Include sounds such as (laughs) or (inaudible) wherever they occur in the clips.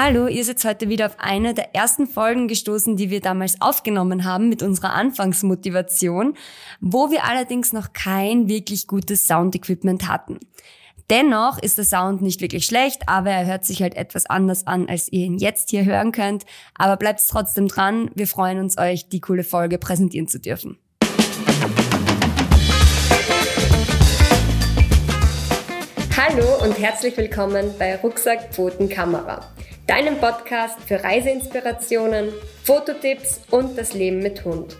Hallo, ihr seid heute wieder auf eine der ersten Folgen gestoßen, die wir damals aufgenommen haben mit unserer Anfangsmotivation, wo wir allerdings noch kein wirklich gutes Soundequipment hatten. Dennoch ist der Sound nicht wirklich schlecht, aber er hört sich halt etwas anders an, als ihr ihn jetzt hier hören könnt. Aber bleibt trotzdem dran, wir freuen uns, euch die coole Folge präsentieren zu dürfen. Hallo und herzlich willkommen bei Rucksack Pfoten Kamera deinem Podcast für Reiseinspirationen, Fototipps und das Leben mit Hund.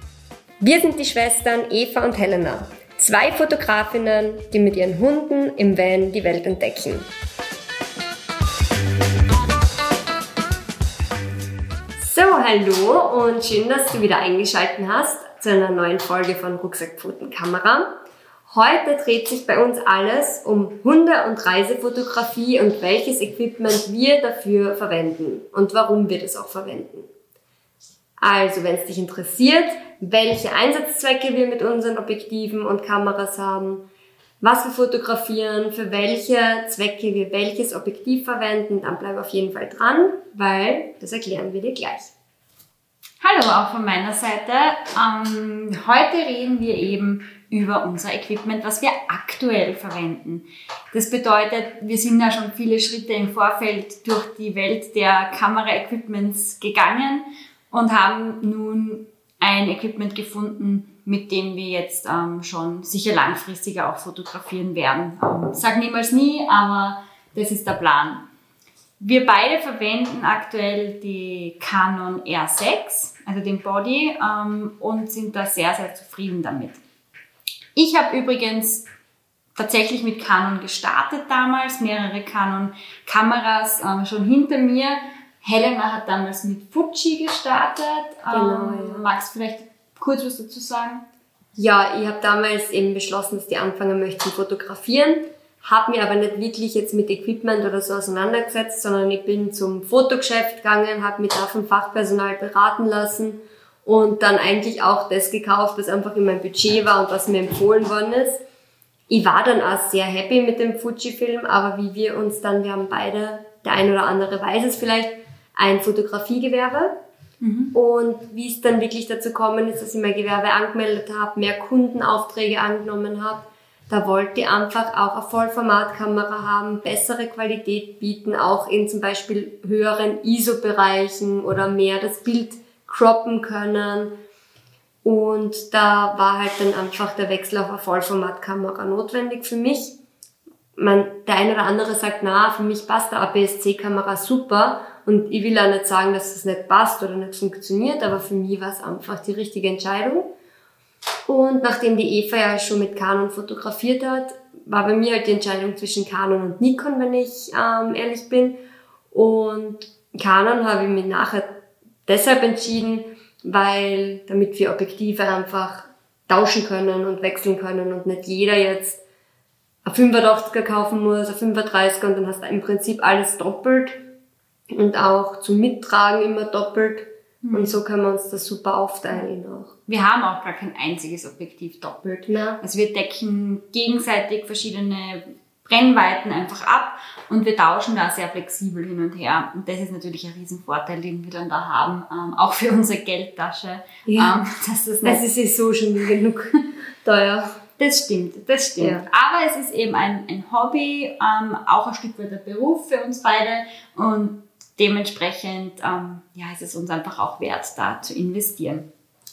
Wir sind die Schwestern Eva und Helena, zwei Fotografinnen, die mit ihren Hunden im Van die Welt entdecken. So, hallo und schön, dass du wieder eingeschaltet hast zu einer neuen Folge von Rucksackpfoten Kamera. Heute dreht sich bei uns alles um Hunde- und Reisefotografie und welches Equipment wir dafür verwenden und warum wir das auch verwenden. Also, wenn es dich interessiert, welche Einsatzzwecke wir mit unseren Objektiven und Kameras haben, was wir fotografieren, für welche Zwecke wir welches Objektiv verwenden, dann bleib auf jeden Fall dran, weil das erklären wir dir gleich. Hallo auch von meiner Seite. Ähm, heute reden wir eben über unser Equipment, was wir aktuell verwenden. Das bedeutet, wir sind ja schon viele Schritte im Vorfeld durch die Welt der Kameraequipments gegangen und haben nun ein Equipment gefunden, mit dem wir jetzt ähm, schon sicher langfristiger auch fotografieren werden. Ähm, sag niemals nie, aber das ist der Plan. Wir beide verwenden aktuell die Canon R6, also den Body, ähm, und sind da sehr, sehr zufrieden damit. Ich habe übrigens tatsächlich mit Canon gestartet damals, mehrere Canon-Kameras ähm, schon hinter mir. Helena hat damals mit Fuji gestartet. Genau, ähm, ja. Magst du vielleicht kurz was dazu sagen? Ja, ich habe damals eben beschlossen, dass die anfangen möchten zu fotografieren, habe mir aber nicht wirklich jetzt mit Equipment oder so auseinandergesetzt, sondern ich bin zum Fotogeschäft gegangen, habe mich da vom Fachpersonal beraten lassen und dann eigentlich auch das gekauft, was einfach in meinem Budget war und was mir empfohlen worden ist. Ich war dann auch sehr happy mit dem Fuji-Film, aber wie wir uns dann, wir haben beide, der ein oder andere weiß es vielleicht, ein Fotografiegewerbe. Mhm. Und wie es dann wirklich dazu gekommen ist, dass ich mein Gewerbe angemeldet habe, mehr Kundenaufträge angenommen habe, da wollte ich einfach auch eine Vollformatkamera haben, bessere Qualität bieten, auch in zum Beispiel höheren ISO-Bereichen oder mehr das Bild croppen können. Und da war halt dann einfach der Wechsel auf eine Vollformatkamera notwendig für mich. Man, der eine oder andere sagt, na, für mich passt der APS-C-Kamera super. Und ich will auch nicht sagen, dass es das nicht passt oder nicht funktioniert, aber für mich war es einfach die richtige Entscheidung. Und nachdem die Eva ja schon mit Canon fotografiert hat, war bei mir halt die Entscheidung zwischen Canon und Nikon, wenn ich ähm, ehrlich bin. Und Canon habe ich mir nachher deshalb entschieden, weil damit wir Objektive einfach tauschen können und wechseln können und nicht jeder jetzt ein 85er kaufen muss, ein 35er und dann hast du im Prinzip alles doppelt und auch zum Mittragen immer doppelt. Mhm. Und so können wir uns das super aufteilen auch. Wir haben auch gar kein einziges Objektiv doppelt. Ja. Also wir decken gegenseitig verschiedene Brennweiten einfach ab und wir tauschen da sehr flexibel hin und her. Und das ist natürlich ein Riesenvorteil, den wir dann da haben, ähm, auch für unsere Geldtasche. Ja, ähm, das, ist das ist eh so schon genug (laughs) teuer. Das stimmt, das stimmt. Ja. Aber es ist eben ein, ein Hobby, ähm, auch ein Stück weit ein Beruf für uns beide und dementsprechend ähm, ja, ist es uns einfach auch wert, da zu investieren.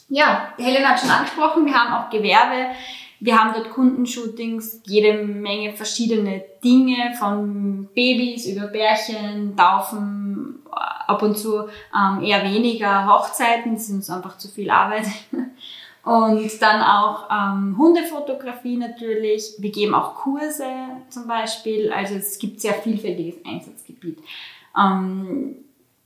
Ja, Helen hat schon angesprochen, wir haben auch Gewerbe wir haben dort Kundenshootings, jede Menge verschiedene Dinge, von Babys über Bärchen, Taufen, ab und zu ähm, eher weniger Hochzeiten, das ist uns einfach zu viel Arbeit. (laughs) Und dann auch ähm, Hundefotografie natürlich. Wir geben auch Kurse zum Beispiel. Also es gibt sehr vielfältiges Einsatzgebiet. Ähm,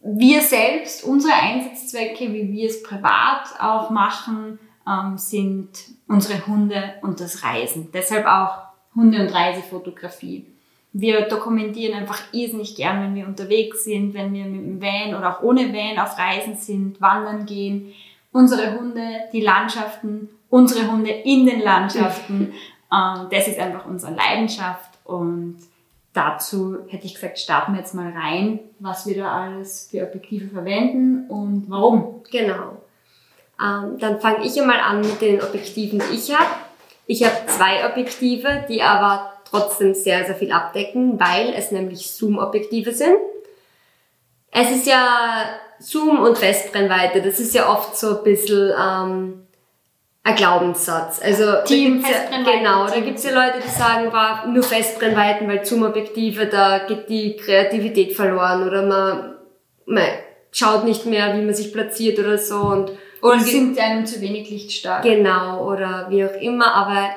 wir selbst, unsere Einsatzzwecke, wie wir es privat auch machen, ähm, sind unsere Hunde und das Reisen. Deshalb auch Hunde- und Reisefotografie. Wir dokumentieren einfach irrsinnig gern, wenn wir unterwegs sind, wenn wir mit dem Van oder auch ohne Van auf Reisen sind, wandern gehen. Unsere Hunde, die Landschaften, unsere Hunde in den Landschaften. (laughs) ähm, das ist einfach unsere Leidenschaft und dazu hätte ich gesagt, starten wir jetzt mal rein, was wir da alles für Objektive verwenden und warum. Genau. Ähm, dann fange ich einmal an mit den Objektiven, die ich habe. Ich habe zwei Objektive, die aber trotzdem sehr, sehr viel abdecken, weil es nämlich Zoom-Objektive sind. Es ist ja Zoom und Festbrennweite, das ist ja oft so ein bisschen ähm, ein Glaubenssatz. Also Team ja, genau, da gibt's ja Leute, die sagen, war nur Festbrennweiten, weil Zoom-Objektive, da geht die Kreativität verloren oder man, man schaut nicht mehr, wie man sich platziert oder so und oder sind einem zu wenig lichtstark. Genau, oder wie auch immer, aber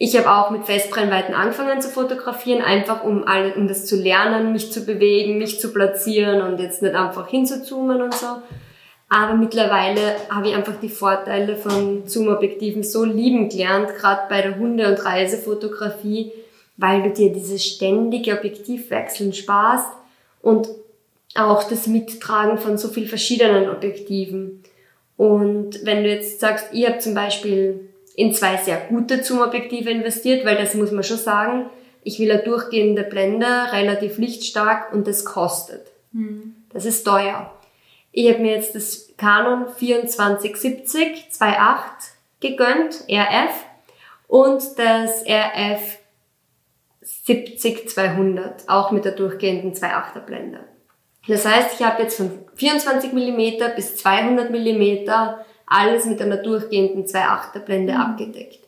ich habe auch mit Festbrennweiten angefangen zu fotografieren, einfach um, alle, um das zu lernen, mich zu bewegen, mich zu platzieren und jetzt nicht einfach hinzuzoomen und so. Aber mittlerweile habe ich einfach die Vorteile von Zoom-Objektiven so lieben gelernt, gerade bei der Hunde- und Reisefotografie, weil du dir dieses ständige Objektivwechseln sparst und auch das Mittragen von so viel verschiedenen Objektiven. Und wenn du jetzt sagst, ich habe zum Beispiel in zwei sehr gute Zoom-Objektive investiert, weil das muss man schon sagen, ich will eine durchgehende Blende, relativ lichtstark und das kostet. Mhm. Das ist teuer. Ich habe mir jetzt das Canon 2470 2.8 gegönnt, RF, und das RF 70-200, auch mit der durchgehenden 2.8er Blende. Das heißt, ich habe jetzt von 24 mm bis 200 mm alles mit einer durchgehenden 2.8er Blende mhm. abgedeckt.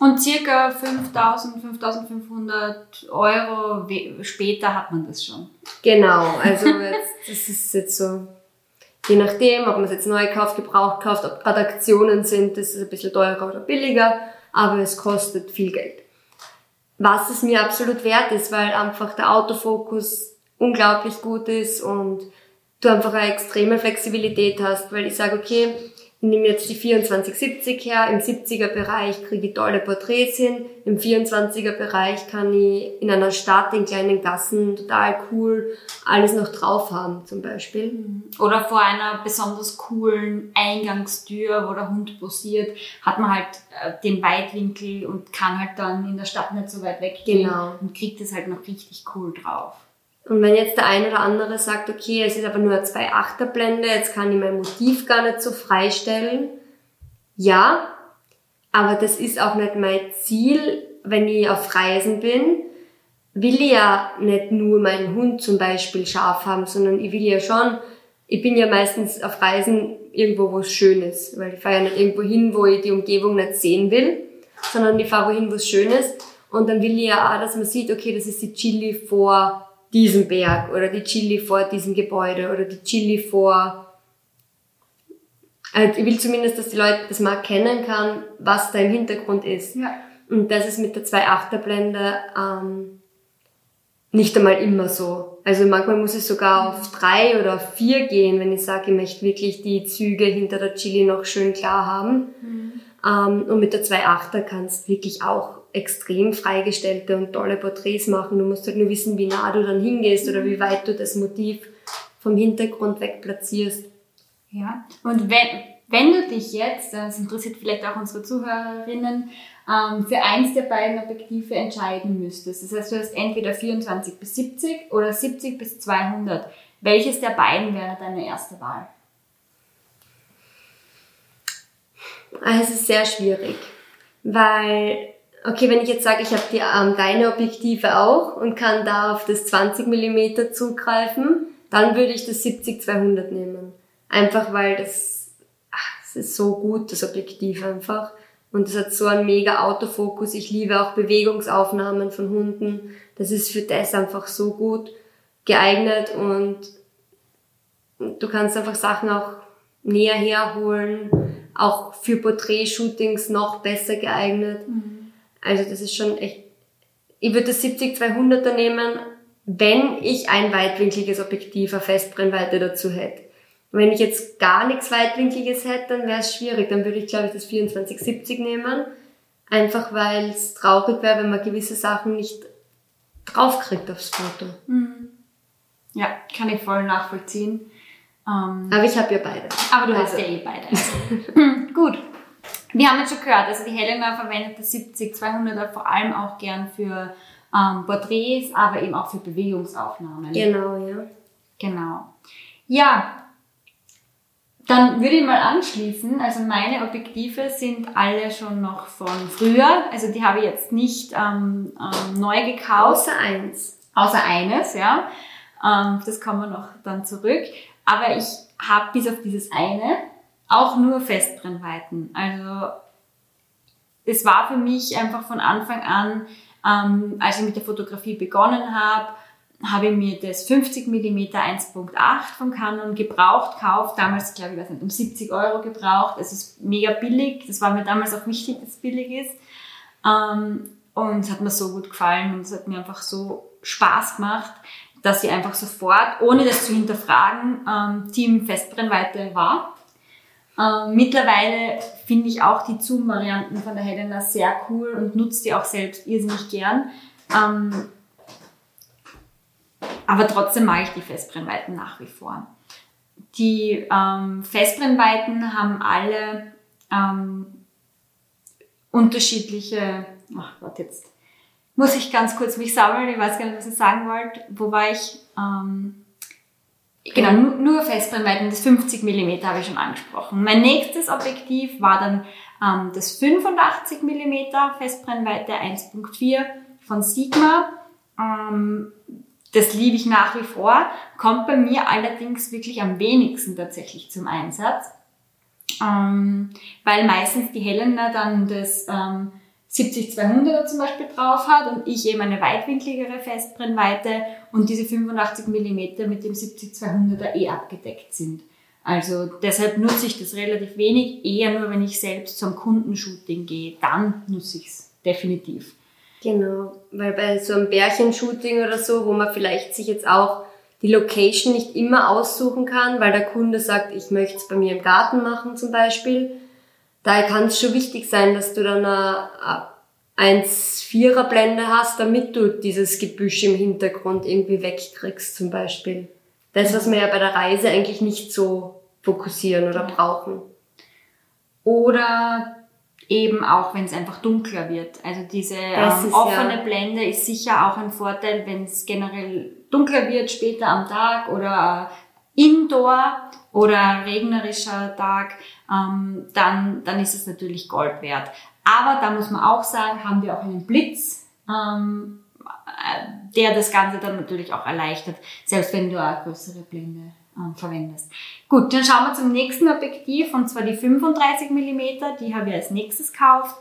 Und circa 5000, 5500 Euro später hat man das schon. Genau, also (laughs) jetzt, das ist jetzt so Je nachdem, ob man es jetzt neu kauft, gebraucht kauft, ob gerade Aktionen sind, das ist ein bisschen teurer oder billiger, aber es kostet viel Geld. Was es mir absolut wert ist, weil einfach der Autofokus unglaublich gut ist und du einfach eine extreme Flexibilität hast, weil ich sage, okay, ich nehme jetzt die 2470 her, im 70er Bereich kriege ich tolle Porträts hin, im 24er Bereich kann ich in einer Stadt, in kleinen Gassen total cool alles noch drauf haben zum Beispiel. Mhm. Oder vor einer besonders coolen Eingangstür, wo der Hund posiert, hat man halt äh, den Weitwinkel und kann halt dann in der Stadt nicht so weit weggehen genau. und kriegt es halt noch richtig cool drauf. Und wenn jetzt der eine oder andere sagt, okay, es ist aber nur eine 2,8er Blende, jetzt kann ich mein Motiv gar nicht so freistellen. Ja, aber das ist auch nicht mein Ziel, wenn ich auf Reisen bin, will ich ja nicht nur meinen Hund zum Beispiel scharf haben, sondern ich will ja schon, ich bin ja meistens auf Reisen irgendwo, wo es schön ist, weil ich fahre ja nicht irgendwo hin, wo ich die Umgebung nicht sehen will, sondern ich fahre wohin, wo es schön ist. Und dann will ich ja auch, dass man sieht, okay, das ist die Chili vor diesem Berg oder die Chili vor diesem Gebäude oder die Chili vor also ich will zumindest, dass die Leute das mal erkennen kann, was da im Hintergrund ist. Ja. Und das ist mit der 2.8er Blende ähm, nicht einmal immer so. Also manchmal muss ich sogar auf drei oder auf vier gehen, wenn ich sage, ich möchte wirklich die Züge hinter der Chili noch schön klar haben. Mhm. Ähm, und mit der 2.8er kannst du wirklich auch extrem freigestellte und tolle Porträts machen. Du musst halt nur wissen, wie nah du dann hingehst oder wie weit du das Motiv vom Hintergrund weg platzierst. Ja, und wenn, wenn du dich jetzt, das interessiert vielleicht auch unsere Zuhörerinnen, ähm, für eins der beiden Objektive entscheiden müsstest, das heißt, du hast entweder 24 bis 70 oder 70 bis 200, welches der beiden wäre deine erste Wahl? Also, es ist sehr schwierig, weil okay, wenn ich jetzt sage, ich habe die ähm, deine Objektive auch und kann da auf das 20 mm zugreifen, dann würde ich das 70-200 nehmen. Einfach weil das, ach, das ist so gut, das Objektiv einfach. Und es hat so einen mega Autofokus. Ich liebe auch Bewegungsaufnahmen von Hunden. Das ist für das einfach so gut geeignet und du kannst einfach Sachen auch näher herholen, auch für Porträtshootings noch besser geeignet. Mhm. Also das ist schon echt, ich würde das 70-200er nehmen, wenn ich ein weitwinkliges Objektiv, eine Festbrennweite dazu hätte. Wenn ich jetzt gar nichts weitwinkliges hätte, dann wäre es schwierig. Dann würde ich, glaube ich, das 24-70 nehmen. Einfach weil es traurig wäre, wenn man gewisse Sachen nicht draufkriegt aufs Foto. Mhm. Ja, kann ich voll nachvollziehen. Ähm, aber ich habe ja beide. Aber du also. hast ja eh beide. (laughs) Gut. Wir haben jetzt schon gehört, also die Helena verwendet das 70-200er vor allem auch gern für ähm, Porträts, aber eben auch für Bewegungsaufnahmen. Genau, ja. Genau. Ja, dann würde ich mal anschließen. Also meine Objektive sind alle schon noch von früher. Also die habe ich jetzt nicht ähm, ähm, neu gekauft. Außer eins. Außer eines, ja. Ähm, das kommen wir noch dann zurück. Aber ich habe bis auf dieses eine auch nur Festbrennweiten. Also es war für mich einfach von Anfang an, ähm, als ich mit der Fotografie begonnen habe, habe ich mir das 50 mm 1.8 von Canon gebraucht gekauft. Damals, glaube ich, weiß nicht, um 70 Euro gebraucht. Es ist mega billig. Das war mir damals auch wichtig, dass es billig ist. Ähm, und es hat mir so gut gefallen und es hat mir einfach so Spaß gemacht, dass ich einfach sofort, ohne das zu hinterfragen, ähm, Team Festbrennweite war. Ähm, mittlerweile finde ich auch die Zoom-Varianten von der Helena sehr cool und nutze die auch selbst irrsinnig gern. Ähm, aber trotzdem mag ich die Festbrennweiten nach wie vor. Die ähm, Festbrennweiten haben alle ähm, unterschiedliche, ach Gott, jetzt muss ich ganz kurz mich sammeln, ich weiß gar nicht, was ich sagen wollte. Wo war ich? Ähm, genau, nur, Festbrennweiten, das 50 mm habe ich schon angesprochen. Mein nächstes Objektiv war dann ähm, das 85 mm Festbrennweite 1.4 von Sigma. Ähm, das liebe ich nach wie vor, kommt bei mir allerdings wirklich am wenigsten tatsächlich zum Einsatz, ähm, weil meistens die Helena dann das ähm, 70-200er zum Beispiel drauf hat und ich eben eine weitwinkligere Festbrennweite und diese 85 mm mit dem 70-200er eh abgedeckt sind. Also deshalb nutze ich das relativ wenig, eher nur wenn ich selbst zum Kundenshooting gehe, dann nutze ich es definitiv. Genau, weil bei so einem Bärchenshooting oder so, wo man vielleicht sich jetzt auch die Location nicht immer aussuchen kann, weil der Kunde sagt, ich möchte es bei mir im Garten machen zum Beispiel, da kann es schon wichtig sein, dass du dann eine 1,4er Blende hast, damit du dieses Gebüsch im Hintergrund irgendwie wegkriegst zum Beispiel. Das, was wir ja bei der Reise eigentlich nicht so fokussieren oder brauchen. Oder eben auch, wenn es einfach dunkler wird. Also diese ähm, offene ja. Blende ist sicher auch ein Vorteil, wenn es generell dunkler wird später am Tag oder indoor oder regnerischer Tag, ähm, dann, dann ist es natürlich Gold wert. Aber da muss man auch sagen, haben wir auch einen Blitz, ähm, äh, der das Ganze dann natürlich auch erleichtert, selbst wenn du eine größere Blende ähm, verwendest. Gut, dann schauen wir zum nächsten Objektiv und zwar die 35 mm, die habe ich als nächstes gekauft.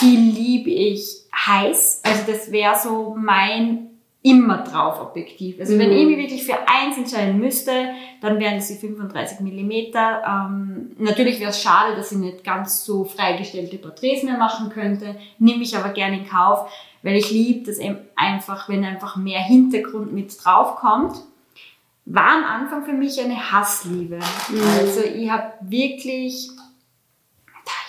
Die liebe ich heiß, also das wäre so mein immer drauf Objektiv. Also mhm. wenn ich mich wirklich für eins entscheiden müsste, dann wären es die 35 mm. Ähm, natürlich wäre es schade, dass ich nicht ganz so freigestellte Porträts mehr machen könnte, nehme ich aber gerne in Kauf, weil ich liebe das eben einfach, wenn einfach mehr Hintergrund mit drauf kommt war am Anfang für mich eine Hassliebe. Mhm. Also ich habe wirklich,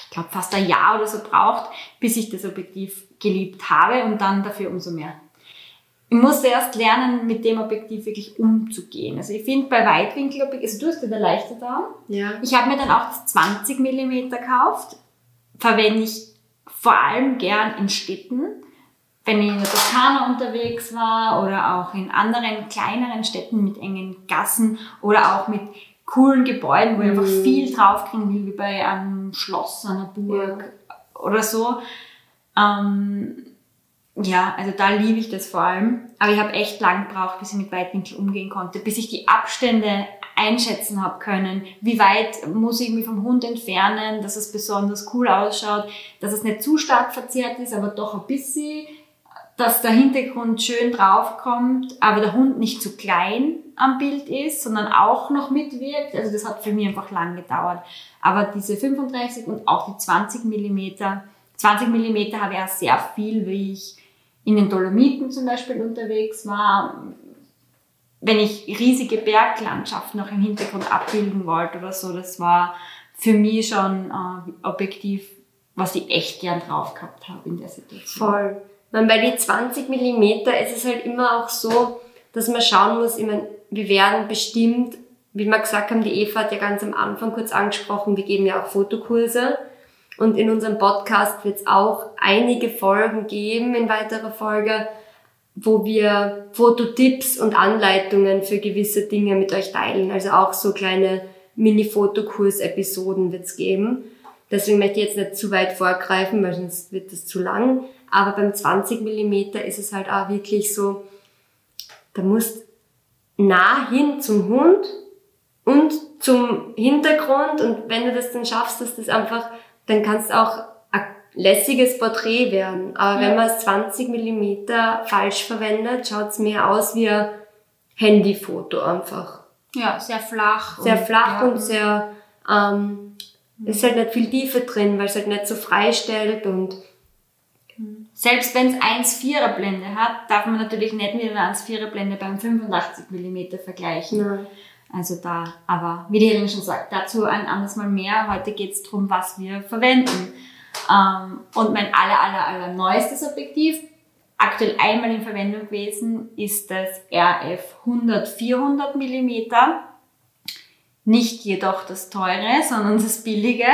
ich glaube fast ein Jahr oder so braucht, bis ich das Objektiv geliebt habe und dann dafür umso mehr. Ich musste erst lernen, mit dem Objektiv wirklich umzugehen. Also ich finde bei Weitwinkelobjektiven, also du hast ja der leichte da. Ja. Ich habe mir dann auch das 20 mm gekauft. Verwende ich vor allem gern in Städten wenn ich in der Toskana unterwegs war oder auch in anderen kleineren Städten mit engen Gassen oder auch mit coolen Gebäuden, wo ich einfach mhm. viel draufkriegen will, wie bei einem Schloss, einer Burg oder so. Ähm, ja, also da liebe ich das vor allem. Aber ich habe echt lang gebraucht, bis ich mit Weitwinkel umgehen konnte, bis ich die Abstände einschätzen habe können. Wie weit muss ich mich vom Hund entfernen, dass es besonders cool ausschaut, dass es nicht zu stark verzerrt ist, aber doch ein bisschen dass der Hintergrund schön draufkommt, aber der Hund nicht zu klein am Bild ist, sondern auch noch mitwirkt. Also das hat für mich einfach lang gedauert. Aber diese 35 und auch die 20 Millimeter, 20 Millimeter habe ich auch sehr viel, wie ich in den Dolomiten zum Beispiel unterwegs war. Wenn ich riesige Berglandschaften noch im Hintergrund abbilden wollte oder so, das war für mich schon äh, objektiv, was ich echt gern drauf gehabt habe in der Situation. Voll. Weil bei die 20 Millimeter ist es halt immer auch so, dass man schauen muss, ich meine, wir werden bestimmt, wie wir gesagt haben, die Eva hat ja ganz am Anfang kurz angesprochen, wir geben ja auch Fotokurse. Und in unserem Podcast wird es auch einige Folgen geben in weiterer Folge, wo wir Fototipps und Anleitungen für gewisse Dinge mit euch teilen. Also auch so kleine Mini-Fotokurs-Episoden wird's geben. Deswegen möchte ich jetzt nicht zu weit vorgreifen, weil sonst wird das zu lang. Aber beim 20 Millimeter ist es halt auch wirklich so, da musst nah hin zum Hund und zum Hintergrund und wenn du das dann schaffst, dass das einfach, dann kannst du auch ein lässiges Porträt werden. Aber ja. wenn man es 20 Millimeter falsch verwendet, schaut es mehr aus wie ein Handyfoto einfach. Ja, sehr flach. Sehr und, flach ja. und sehr, ähm, ist halt nicht viel Tiefe drin, weil es halt nicht so freistellt und selbst wenn es 1,4er Blende hat, darf man natürlich nicht mit einer 1,4er Blende beim 85 mm vergleichen. Nein. Also da, aber wie die Helene schon sagt, dazu ein anderes Mal mehr. Heute geht es darum, was wir verwenden. Ähm, und mein aller, aller, aller neuestes Objektiv, aktuell einmal in Verwendung gewesen, ist das RF 100-400 mm. Nicht jedoch das teure, sondern das billige.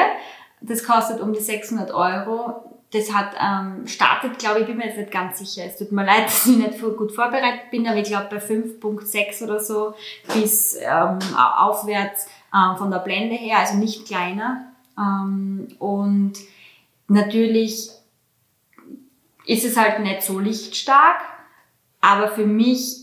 Das kostet um die 600 Euro das hat ähm, startet, glaube ich, bin mir jetzt nicht ganz sicher. Es tut mir leid, (laughs) dass ich nicht gut vorbereitet bin, aber ich glaube bei 5.6 oder so bis ähm, aufwärts ähm, von der Blende her, also nicht kleiner. Ähm, und natürlich ist es halt nicht so lichtstark, aber für mich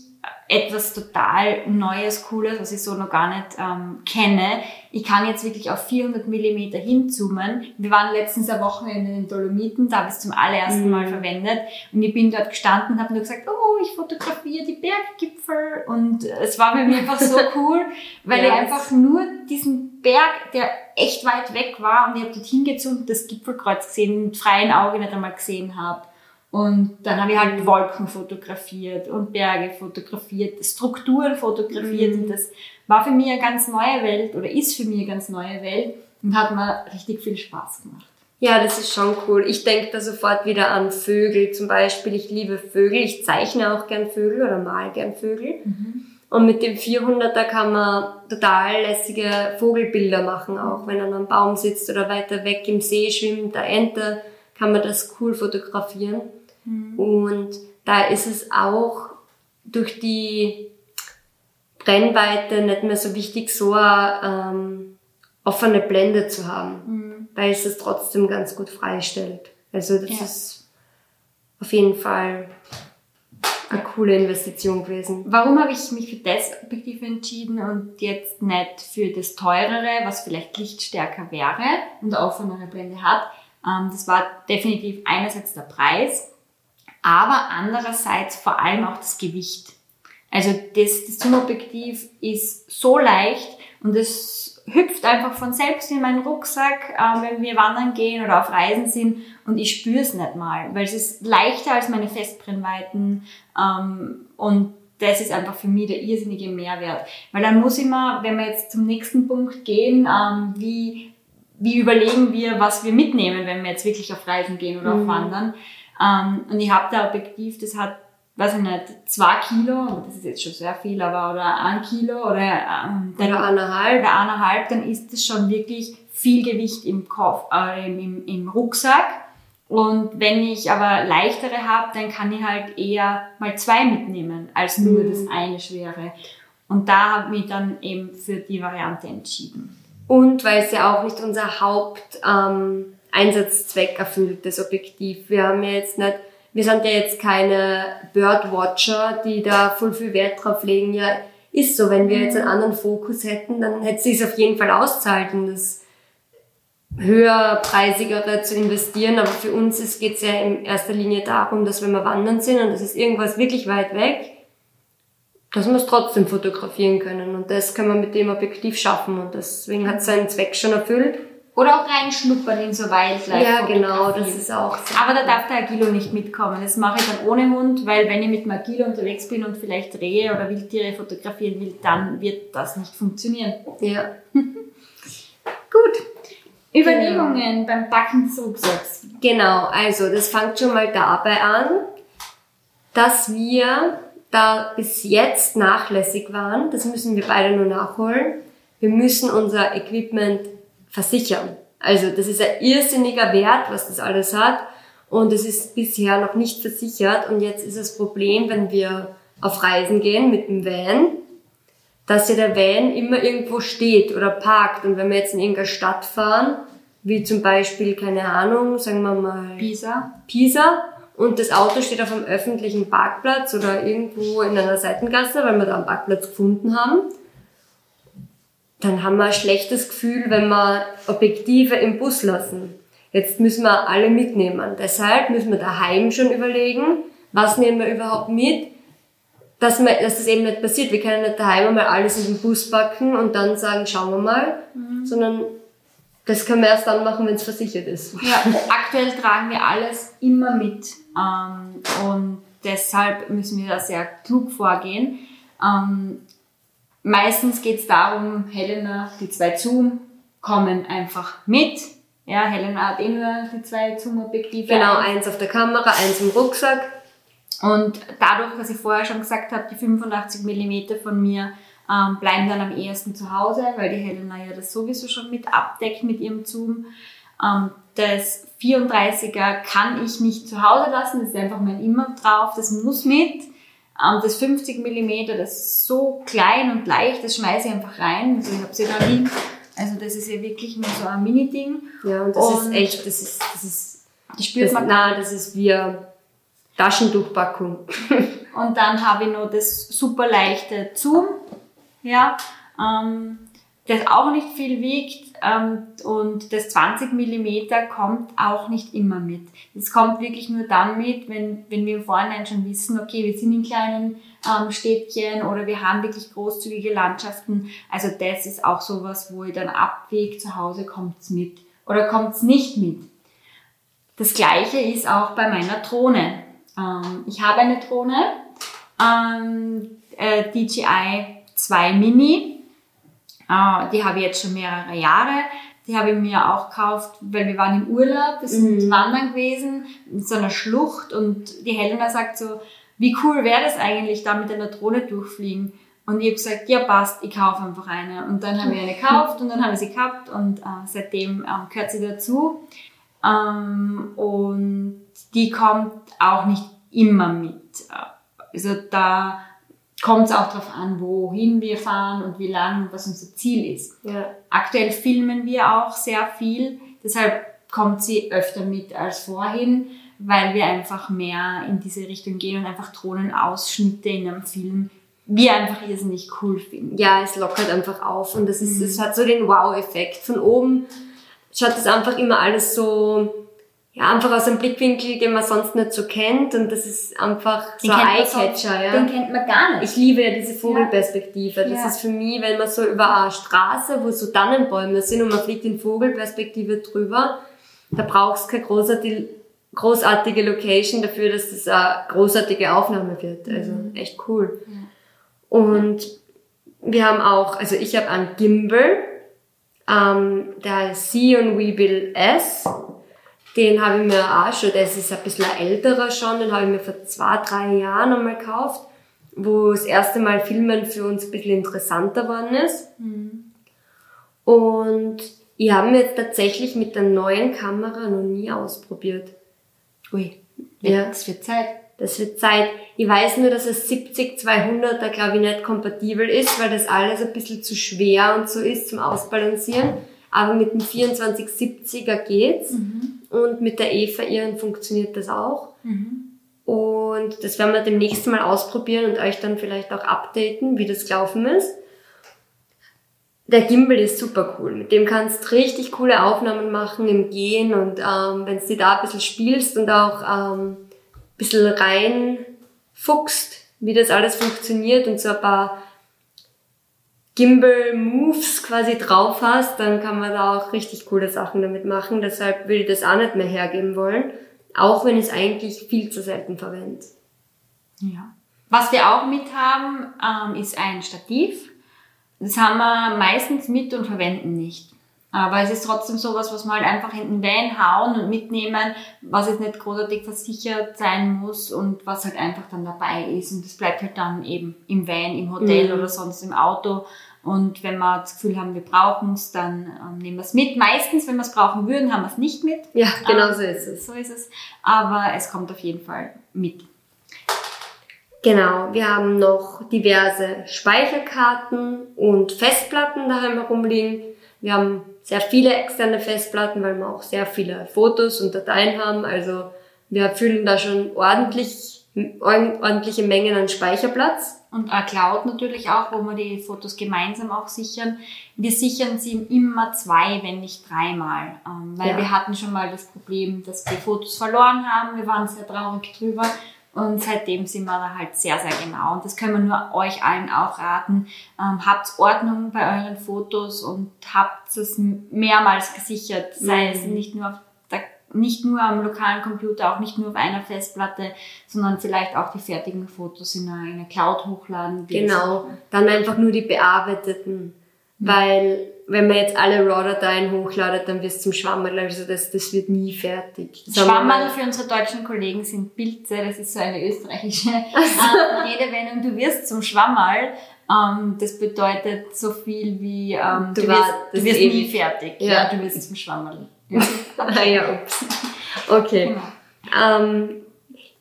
etwas total Neues, Cooles, was ich so noch gar nicht ähm, kenne. Ich kann jetzt wirklich auf 400 Millimeter hinzoomen. Wir waren letztens eine Woche in den Dolomiten, da habe ich es zum allerersten mhm. Mal verwendet. Und ich bin dort gestanden und habe nur gesagt, oh, ich fotografiere die Berggipfel. Und es war bei mir einfach so (laughs) cool, weil yes. ich einfach nur diesen Berg, der echt weit weg war, und ich habe dort hingezoomt, das Gipfelkreuz gesehen, mit freien Augen nicht einmal gesehen habe. Und dann habe ich halt Wolken fotografiert und Berge fotografiert, Strukturen fotografiert. Mhm. Und das war für mich eine ganz neue Welt oder ist für mich eine ganz neue Welt und hat mir richtig viel Spaß gemacht. Ja, das ist schon cool. Ich denke da sofort wieder an Vögel zum Beispiel. Ich liebe Vögel. Ich zeichne auch gern Vögel oder mal gern Vögel. Mhm. Und mit dem 400er kann man total lässige Vogelbilder machen, auch wenn er an einem Baum sitzt oder weiter weg im See schwimmt, der Ente, kann man das cool fotografieren. Mhm. Und da ist es auch durch die Brennweite nicht mehr so wichtig, so eine ähm, offene Blende zu haben, mhm. weil es es trotzdem ganz gut freistellt. Also das ja. ist auf jeden Fall eine coole Investition gewesen. Warum habe ich mich für das Objektiv entschieden und jetzt nicht für das teurere, was vielleicht lichtstärker wäre und offenere Blende hat? Ähm, das war definitiv einerseits der Preis, aber andererseits vor allem auch das Gewicht. Also das, das Zoom-Objektiv ist so leicht und es hüpft einfach von selbst in meinen Rucksack, äh, wenn wir wandern gehen oder auf Reisen sind und ich spüre es nicht mal, weil es ist leichter als meine Festbrennweiten ähm, und das ist einfach für mich der irrsinnige Mehrwert. Weil dann muss ich mal, wenn wir jetzt zum nächsten Punkt gehen, ähm, wie, wie überlegen wir, was wir mitnehmen, wenn wir jetzt wirklich auf Reisen gehen oder mhm. auf Wandern. Ähm, und ich habe da Objektiv, das hat, weiß ich nicht, zwei Kilo, das ist jetzt schon sehr viel, aber oder ein Kilo oder, ähm, dann, oder eineinhalb. Oder eineinhalb, dann ist das schon wirklich viel Gewicht im Kopf, äh, im, im Rucksack. Und wenn ich aber leichtere habe, dann kann ich halt eher mal zwei mitnehmen, als nur mhm. das eine schwere. Und da habe ich mich dann eben für die Variante entschieden. Und weil es ja auch nicht unser Haupt, ähm, Einsatzzweck erfüllt, das Objektiv. Wir haben ja jetzt nicht, wir sind ja jetzt keine Birdwatcher, die da voll viel Wert drauf legen. Ja, ist so, wenn wir jetzt einen anderen Fokus hätten, dann hätte es sich auf jeden Fall auszuhalten, das höherpreisigere zu investieren. Aber für uns geht es ja in erster Linie darum, dass wenn wir wandern sind und es ist irgendwas wirklich weit weg, dass wir es trotzdem fotografieren können. Und das können wir mit dem Objektiv schaffen. Und deswegen hat es seinen Zweck schon erfüllt. Oder auch reinschnuppern in so Wildlife. Ja, genau, das ist auch so. Aber da darf der Agilo nicht mitkommen. Das mache ich dann ohne Hund, weil wenn ich mit dem Agilo unterwegs bin und vielleicht Rehe oder Wildtiere fotografieren will, dann wird das nicht funktionieren. Ja. (laughs) Gut. Überlegungen genau. beim Backen des Rucksacks. Genau, also das fängt schon mal dabei an, dass wir da bis jetzt nachlässig waren. Das müssen wir beide nur nachholen. Wir müssen unser Equipment versichern. Also das ist ein irrsinniger Wert, was das alles hat. und es ist bisher noch nicht versichert und jetzt ist das Problem, wenn wir auf Reisen gehen mit dem Van, dass ja der Van immer irgendwo steht oder parkt und wenn wir jetzt in irgendeine Stadt fahren, wie zum Beispiel, keine Ahnung, sagen wir mal Pisa. Pisa und das Auto steht auf einem öffentlichen Parkplatz oder irgendwo in einer Seitengasse, weil wir da einen Parkplatz gefunden haben, dann haben wir ein schlechtes Gefühl, wenn wir Objektive im Bus lassen. Jetzt müssen wir alle mitnehmen. Deshalb müssen wir daheim schon überlegen, was nehmen wir überhaupt mit, dass, wir, dass das eben nicht passiert. Wir können nicht daheim einmal alles in den Bus packen und dann sagen, schauen wir mal, mhm. sondern das können wir erst dann machen, wenn es versichert ist. Ja, aktuell tragen wir alles immer mit ähm, und deshalb müssen wir da sehr klug vorgehen. Ähm, meistens geht es darum, Helena, die zwei Zoom kommen einfach mit ja, Helena hat eh nur die zwei Zoom-Objektive. Genau, eins auf der Kamera, eins im Rucksack. Und dadurch, dass ich vorher schon gesagt habe, die 85 mm von mir ähm, bleiben dann am ehesten zu Hause, weil die Helena ja das sowieso schon mit abdeckt mit ihrem Zoom. Ähm, das 34er kann ich nicht zu Hause lassen, das ist einfach mein immer drauf, das muss mit. Das 50 mm, das ist so klein und leicht, das schmeiße ich einfach rein. Also ich habe sie da liegen also das ist ja wirklich nur so ein Mini-Ding. Ja, und das und ist echt, das ist, das ist, die spürt man, na, das ist wie eine Taschentuchpackung. und dann habe ich noch das super leichte Zoom, ja, ähm, das auch nicht viel wiegt ähm, und das 20 Millimeter kommt auch nicht immer mit. Es kommt wirklich nur dann mit, wenn, wenn wir im Vorhinein schon wissen, okay, wir sind in kleinen ähm, Städtchen oder wir haben wirklich großzügige Landschaften. Also das ist auch sowas, wo ich dann abwäge, zu Hause kommt's mit oder kommt's nicht mit. Das gleiche ist auch bei meiner Drohne. Ähm, ich habe eine Drohne, ähm, äh, DJI 2 Mini. Äh, die habe ich jetzt schon mehrere Jahre. Die habe ich mir auch gekauft, weil wir waren im Urlaub, wir sind mhm. wandern gewesen, in so einer Schlucht und die Helena sagt so, wie cool wäre das eigentlich, da mit einer Drohne durchfliegen? Und ich habe gesagt, ja passt, ich kaufe einfach eine. Und dann habe ich eine gekauft und dann habe ich sie gehabt und äh, seitdem ähm, gehört sie dazu. Ähm, und die kommt auch nicht immer mit. Also da kommt es auch darauf an, wohin wir fahren und wie lang und was unser Ziel ist. Ja. Aktuell filmen wir auch sehr viel, deshalb kommt sie öfter mit als vorhin weil wir einfach mehr in diese Richtung gehen und einfach Drohnenausschnitte in einem Film wir einfach irrsinnig cool finden. Ja, es lockert einfach auf und das ist, mhm. es hat so den Wow-Effekt. Von oben schaut das einfach immer alles so, ja, einfach aus einem Blickwinkel, den man sonst nicht so kennt und das ist einfach so ein Eyecatcher, ja. Den kennt man gar nicht. Ich liebe ja diese Vogelperspektive. Das ja. ist für mich, wenn man so über eine Straße, wo so Tannenbäume sind und man fliegt in Vogelperspektive drüber, da brauchst du keine großartige großartige Location dafür, dass das eine großartige Aufnahme wird. Also mhm. echt cool. Und wir haben auch, also ich habe einen Gimbal, ähm, der heißt Sion Weebill S. Den habe ich mir auch schon, das ist ein bisschen älterer schon, den habe ich mir vor zwei, drei Jahren einmal gekauft, wo das erste Mal Filmen für uns ein bisschen interessanter geworden ist. Mhm. Und ich habe mir tatsächlich mit der neuen Kamera noch nie ausprobiert. Ui, ja. das wird Zeit. Das wird Zeit. Ich weiß nur, dass es 70 200er glaube ich nicht kompatibel ist, weil das alles ein bisschen zu schwer und so ist zum Ausbalancieren. Aber mit dem 2470er geht's. Mhm. Und mit der Eva ihren funktioniert das auch. Mhm. Und das werden wir demnächst mal ausprobieren und euch dann vielleicht auch updaten, wie das gelaufen ist der Gimbal ist super cool. Mit dem kannst du richtig coole Aufnahmen machen im Gehen und ähm, wenn du da ein bisschen spielst und auch ähm, ein bisschen reinfuchst, wie das alles funktioniert und so ein paar Gimbal-Moves quasi drauf hast, dann kann man da auch richtig coole Sachen damit machen. Deshalb will ich das auch nicht mehr hergeben wollen, auch wenn ich es eigentlich viel zu selten verwende. Ja. Was wir auch mit haben, ähm, ist ein Stativ. Das haben wir meistens mit und verwenden nicht. Aber es ist trotzdem sowas, was wir halt einfach in den Van hauen und mitnehmen, was jetzt nicht großartig versichert sein muss und was halt einfach dann dabei ist. Und das bleibt halt dann eben im Van, im Hotel mhm. oder sonst im Auto. Und wenn wir das Gefühl haben, wir brauchen es, dann ähm, nehmen wir es mit. Meistens, wenn wir es brauchen würden, haben wir es nicht mit. Ja, genau ähm, so ist es. So ist es. Aber es kommt auf jeden Fall mit. Genau, wir haben noch diverse Speicherkarten und Festplatten daheim herumliegen. Wir haben sehr viele externe Festplatten, weil wir auch sehr viele Fotos und Dateien haben. Also wir fühlen da schon ordentlich, ordentliche Mengen an Speicherplatz. Und eine Cloud natürlich auch, wo wir die Fotos gemeinsam auch sichern. Wir sichern sie immer zwei, wenn nicht dreimal. Ähm, weil ja. wir hatten schon mal das Problem, dass wir Fotos verloren haben. Wir waren sehr traurig drüber. Und seitdem sind wir da halt sehr, sehr genau. Und das können wir nur euch allen auch raten. Ähm, habt Ordnung bei euren Fotos und habt es mehrmals gesichert. Sei mhm. es nicht nur auf nicht nur am lokalen Computer, auch nicht nur auf einer Festplatte, sondern vielleicht auch die fertigen Fotos in einer, in einer Cloud hochladen. Genau. Dann einfach nur die bearbeiteten. Mhm. Weil wenn man jetzt alle RAW-Dateien hochladet, dann wird es zum Schwammerl. Also das, das wird nie fertig. Schwammerl für unsere deutschen Kollegen sind Pilze. Das ist so eine österreichische (laughs) äh, Redewendung. Du wirst zum Schwammerl. Ähm, das bedeutet so viel wie ähm, du, du wirst, du wirst nie fertig. Ja. ja. du wirst zum Schwammerl. Ja, ah, (laughs) ja ups. Okay. Genau. Ähm,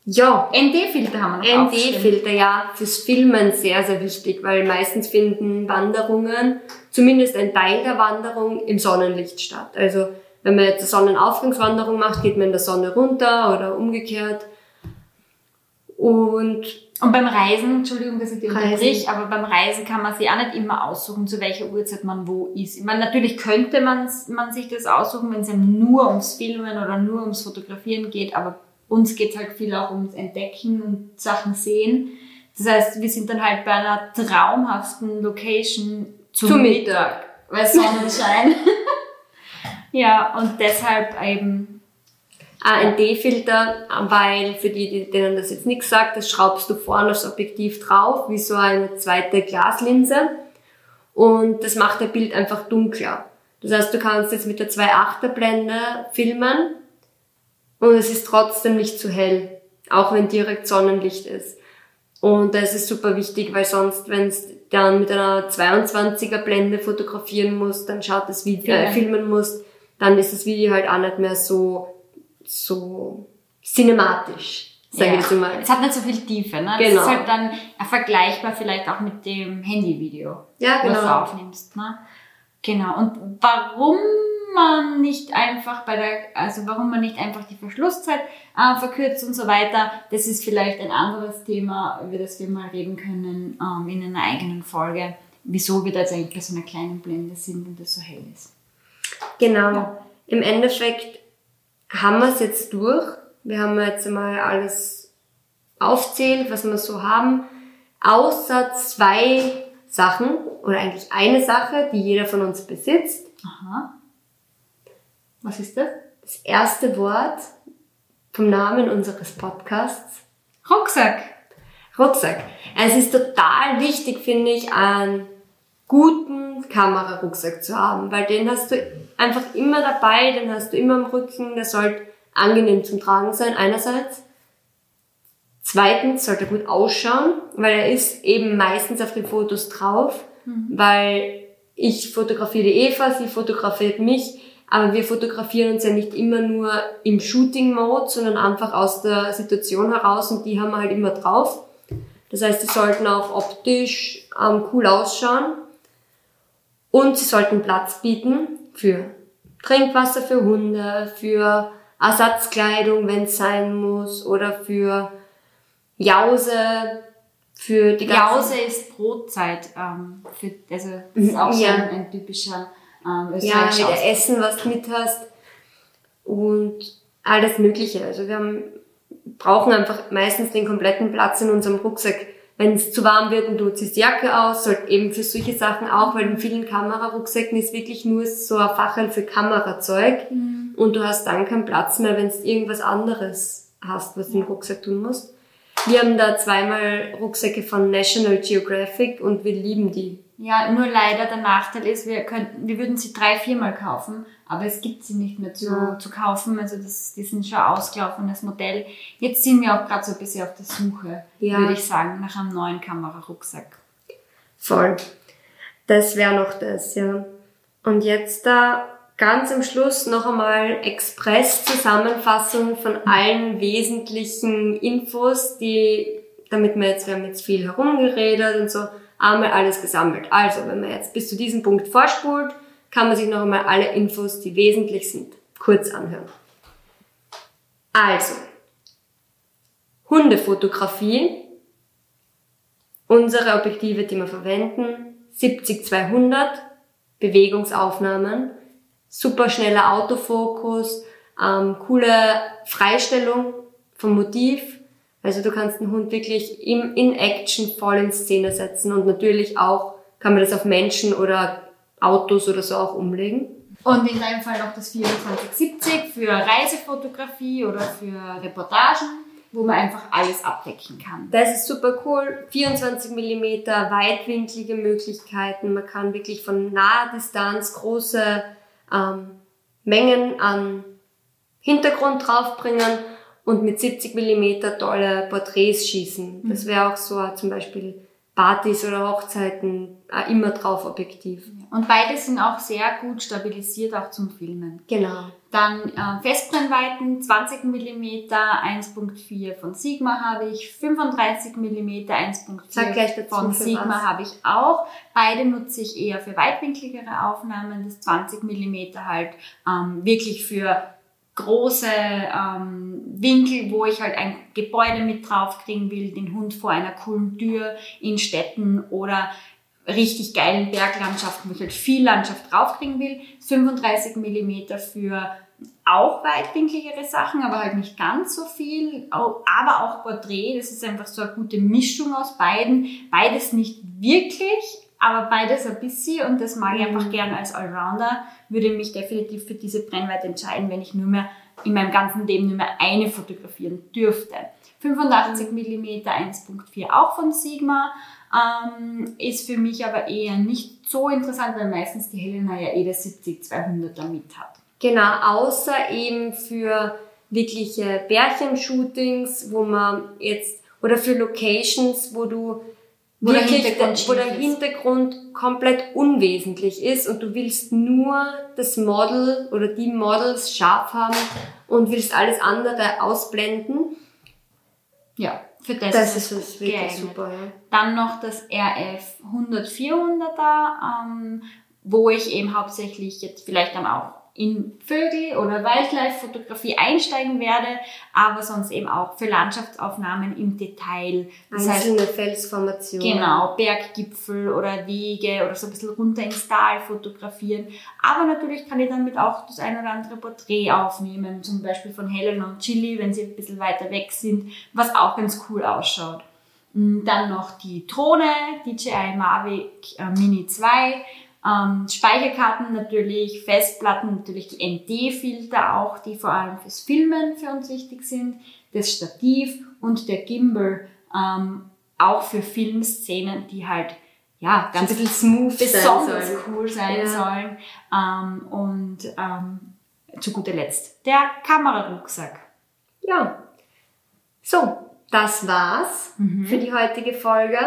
ja. ND-Filter haben wir noch ND-Filter, ja, fürs Filmen sehr, sehr wichtig, weil meistens finden Wanderungen, zumindest ein Teil der Wanderung, im Sonnenlicht statt. Also, wenn man jetzt eine Sonnenaufgangswanderung macht, geht man in der Sonne runter oder umgekehrt. Und, und beim Reisen, Entschuldigung, dass ich dich unterbrich, aber beim Reisen kann man sich auch nicht immer aussuchen, zu welcher Uhrzeit man wo ist. Ich meine, natürlich könnte man, man sich das aussuchen, wenn es einem nur ums Filmen oder nur ums Fotografieren geht, aber uns geht's halt viel auch ums Entdecken und Sachen sehen. Das heißt, wir sind dann halt bei einer traumhaften Location zum, zum Mittag, weil Sonnenschein. (laughs) ja, und deshalb eben AND-Filter, weil für die, denen das jetzt nichts sagt, das schraubst du vorne aufs Objektiv drauf, wie so eine zweite Glaslinse. Und das macht das Bild einfach dunkler. Das heißt, du kannst jetzt mit der 2.8er Blende filmen und es ist trotzdem nicht zu hell, auch wenn direkt Sonnenlicht ist. Und das ist super wichtig, weil sonst, wenn es dann mit einer 22er Blende fotografieren muss, dann schaut das Video, äh, filmen muss, dann ist das Video halt auch nicht mehr so, so cinematisch. Sag ja. ich mal. Es hat nicht so viel Tiefe, ne? Genau. Das ist halt dann vergleichbar vielleicht auch mit dem Handyvideo, ja, genau. was du aufnimmst, ne? Genau. Und warum man nicht einfach bei der, also warum man nicht einfach die Verschlusszeit äh, verkürzt und so weiter, das ist vielleicht ein anderes Thema, über das wir mal reden können ähm, in einer eigenen Folge, wieso wir da jetzt eigentlich bei so einer kleinen Blende sind und das so hell ist. Genau. Ja. Im Endeffekt haben wir es jetzt durch. Wir haben jetzt mal alles aufzählt, was wir so haben, außer zwei Sachen oder eigentlich eine Sache, die jeder von uns besitzt. Aha. Was ist das? Das erste Wort vom Namen unseres Podcasts. Rucksack. Rucksack. Es ist total wichtig, finde ich, einen guten Kamerarucksack zu haben, weil den hast du einfach immer dabei, den hast du immer am Rücken, der sollte angenehm zum Tragen sein, einerseits. Zweitens sollte er gut ausschauen, weil er ist eben meistens auf den Fotos drauf, mhm. weil ich fotografiere die Eva, sie fotografiert mich aber wir fotografieren uns ja nicht immer nur im Shooting-Mode, sondern einfach aus der Situation heraus und die haben wir halt immer drauf. Das heißt, sie sollten auch optisch ähm, cool ausschauen und sie sollten Platz bieten für Trinkwasser für Hunde, für Ersatzkleidung, wenn es sein muss, oder für Jause, für die ganze Jause ist Brotzeit. Ähm, für, also das ist auch so ja. ein, ein typischer ähm, ja, mit Essen, was du mit hast und alles Mögliche. Also wir haben, brauchen einfach meistens den kompletten Platz in unserem Rucksack. Wenn es zu warm wird und du ziehst die Jacke aus, sollte eben für solche Sachen auch, weil in vielen Kamerarucksäcken ist wirklich nur so ein Fachel für Kamerazeug mhm. und du hast dann keinen Platz mehr, wenn du irgendwas anderes hast, was du im Rucksack tun musst. Wir haben da zweimal Rucksäcke von National Geographic und wir lieben die. Ja, nur leider der Nachteil ist, wir könnten, wir würden sie drei, viermal kaufen, aber es gibt sie nicht mehr zu, ja. zu kaufen. Also das, die sind schon ausgelaufenes Modell. Jetzt sind wir auch gerade so ein bisschen auf der Suche, ja. würde ich sagen, nach einem neuen Kamerarucksack. Voll. Das wäre noch das, ja. Und jetzt da ganz am Schluss noch einmal Express-Zusammenfassung von allen wesentlichen Infos, die, damit wir jetzt, wir haben jetzt viel herumgeredet und so, einmal alles gesammelt. Also, wenn man jetzt bis zu diesem Punkt vorspult, kann man sich noch einmal alle Infos, die wesentlich sind, kurz anhören. Also, Hundefotografie, unsere Objektive, die wir verwenden, 70-200, Bewegungsaufnahmen, super schneller Autofokus, ähm, coole Freistellung vom Motiv. Also du kannst den Hund wirklich im, in Action voll in Szene setzen und natürlich auch kann man das auf Menschen oder Autos oder so auch umlegen. Und in deinem Fall noch das 2470 für Reisefotografie oder für Reportagen wo man einfach alles abdecken kann. Das ist super cool. 24 mm weitwinklige Möglichkeiten. Man kann wirklich von naher Distanz große ähm, Mengen an Hintergrund draufbringen und mit 70 mm tolle Porträts schießen. Das mhm. wäre auch so zum Beispiel Partys oder Hochzeiten äh, immer drauf objektiv. Und beide sind auch sehr gut stabilisiert, auch zum Filmen. Genau. Dann äh, Festbrennweiten 20 mm 1.4 von Sigma habe ich, 35 mm 1.4 von Sigma habe ich auch. Beide nutze ich eher für weitwinkligere Aufnahmen, das 20 mm halt ähm, wirklich für große ähm, Winkel, wo ich halt ein Gebäude mit draufkriegen will, den Hund vor einer coolen Tür in Städten oder richtig geilen Berglandschaften, wo ich halt viel Landschaft draufkriegen will. 35 Millimeter für auch weitwinkligere Sachen, aber halt nicht ganz so viel. Aber auch Porträt, das ist einfach so eine gute Mischung aus beiden. Beides nicht wirklich, aber beides ein bisschen und das mag ich einfach mhm. gern als Allrounder. Würde mich definitiv für diese Brennweite entscheiden, wenn ich nur mehr in meinem ganzen Leben nur mehr eine fotografieren dürfte. 85 mm 1.4 auch von Sigma. Ähm, ist für mich aber eher nicht so interessant, weil meistens die Helena ja eh das 70-200er mit hat. Genau, außer eben für wirkliche Bärchenshootings, wo man jetzt, oder für Locations, wo du wo der, Hintergrund, wo der Hintergrund komplett unwesentlich ist und du willst nur das Model oder die Models scharf haben und willst alles andere ausblenden. Ja, für das, das ist es wirklich geeignet. super. Ja. Dann noch das RF 100-400er, ähm, wo ich eben hauptsächlich jetzt vielleicht dann auch in Vögel oder Wildlife-Fotografie einsteigen werde, aber sonst eben auch für Landschaftsaufnahmen im Detail. Das Einzelne heißt, Felsformationen. Genau, Berggipfel oder Wege oder so ein bisschen runter ins Tal fotografieren. Aber natürlich kann ich damit auch das ein oder andere Porträt aufnehmen, zum Beispiel von Helen und Chili, wenn sie ein bisschen weiter weg sind, was auch ganz cool ausschaut. Dann noch die Drohne, DJI Mavic äh, Mini 2 ähm, Speicherkarten natürlich, Festplatten, natürlich die ND-Filter auch, die vor allem fürs Filmen für uns wichtig sind, das Stativ und der Gimbal ähm, auch für Filmszenen, die halt ja ganz ein smooth besonders sein cool sein ja. sollen. Ähm, und ähm, zu guter Letzt der Kamerarucksack. Ja, so, das war's mhm. für die heutige Folge.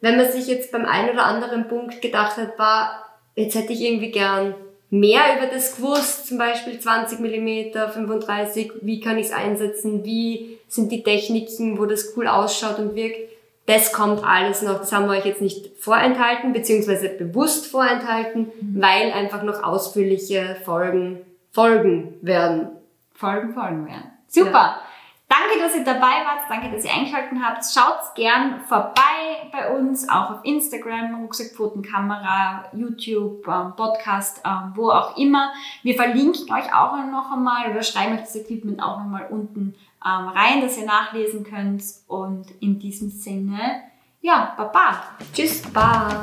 Wenn man sich jetzt beim einen oder anderen Punkt gedacht hat, war jetzt hätte ich irgendwie gern mehr über das gewusst, zum Beispiel 20 mm, 35, wie kann ich es einsetzen, wie sind die Techniken, wo das cool ausschaut und wirkt. Das kommt alles noch, das haben wir euch jetzt nicht vorenthalten, beziehungsweise bewusst vorenthalten, mhm. weil einfach noch ausführliche Folgen folgen werden. Folgen folgen werden. Super! Ja. Danke, dass ihr dabei wart. Danke, dass ihr eingeschaltet habt. Schaut gern vorbei bei uns, auch auf Instagram, Rucksackpfotenkamera, YouTube, ähm, Podcast, ähm, wo auch immer. Wir verlinken euch auch noch einmal oder schreiben euch das Equipment auch noch mal unten ähm, rein, dass ihr nachlesen könnt. Und in diesem Sinne, ja, Baba. Tschüss, Baba.